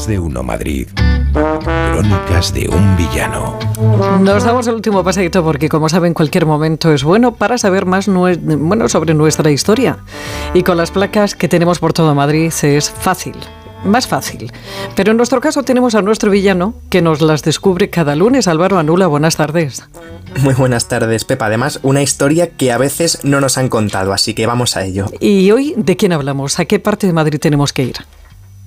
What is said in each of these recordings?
Más de uno Madrid. Crónicas de un villano. Nos damos el último paseito porque, como saben, cualquier momento es bueno para saber más bueno, sobre nuestra historia. Y con las placas que tenemos por todo Madrid es fácil más fácil. Pero en nuestro caso tenemos a nuestro villano que nos las descubre cada lunes. Álvaro Anula, buenas tardes. Muy buenas tardes, Pepa. Además, una historia que a veces no nos han contado, así que vamos a ello. ¿Y hoy de quién hablamos? ¿A qué parte de Madrid tenemos que ir?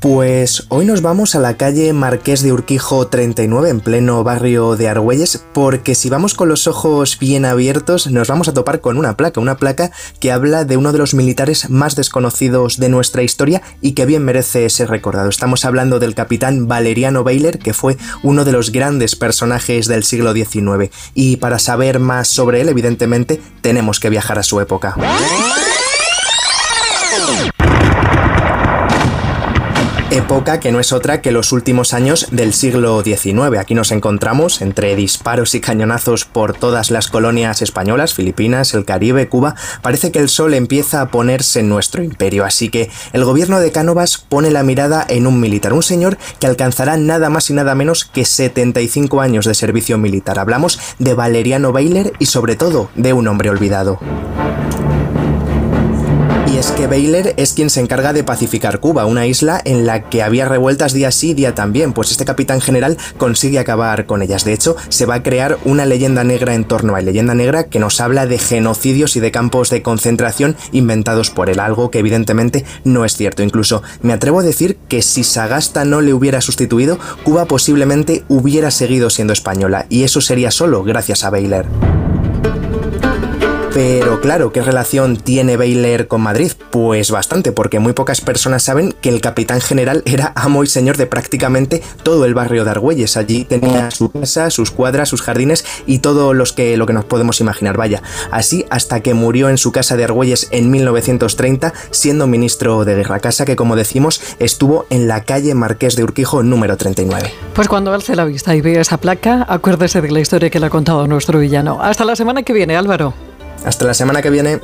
Pues hoy nos vamos a la calle Marqués de Urquijo 39 en pleno barrio de Argüelles porque si vamos con los ojos bien abiertos nos vamos a topar con una placa, una placa que habla de uno de los militares más desconocidos de nuestra historia y que bien merece ser recordado. Estamos hablando del capitán Valeriano Bayler que fue uno de los grandes personajes del siglo XIX y para saber más sobre él evidentemente tenemos que viajar a su época. Época que no es otra que los últimos años del siglo XIX. Aquí nos encontramos entre disparos y cañonazos por todas las colonias españolas, Filipinas, el Caribe, Cuba. Parece que el sol empieza a ponerse en nuestro imperio, así que el gobierno de Cánovas pone la mirada en un militar, un señor que alcanzará nada más y nada menos que 75 años de servicio militar. Hablamos de Valeriano Bayler y sobre todo de un hombre olvidado. Y es que Baylor es quien se encarga de pacificar Cuba, una isla en la que había revueltas día sí, día también, pues este capitán general consigue acabar con ellas. De hecho, se va a crear una leyenda negra en torno a él, leyenda negra que nos habla de genocidios y de campos de concentración inventados por él, algo que evidentemente no es cierto. Incluso me atrevo a decir que si Sagasta no le hubiera sustituido, Cuba posiblemente hubiera seguido siendo española, y eso sería solo gracias a Baylor. Pero claro, ¿qué relación tiene Baylor con Madrid? Pues bastante, porque muy pocas personas saben que el capitán general era amo y señor de prácticamente todo el barrio de Argüelles. Allí tenía su casa, sus cuadras, sus jardines y todo los que, lo que nos podemos imaginar. Vaya, así hasta que murió en su casa de Argüelles en 1930, siendo ministro de guerra. Casa que, como decimos, estuvo en la calle Marqués de Urquijo número 39. Pues cuando alce la vista y vea esa placa, acuérdese de la historia que le ha contado nuestro villano. Hasta la semana que viene, Álvaro. Hasta la semana que viene.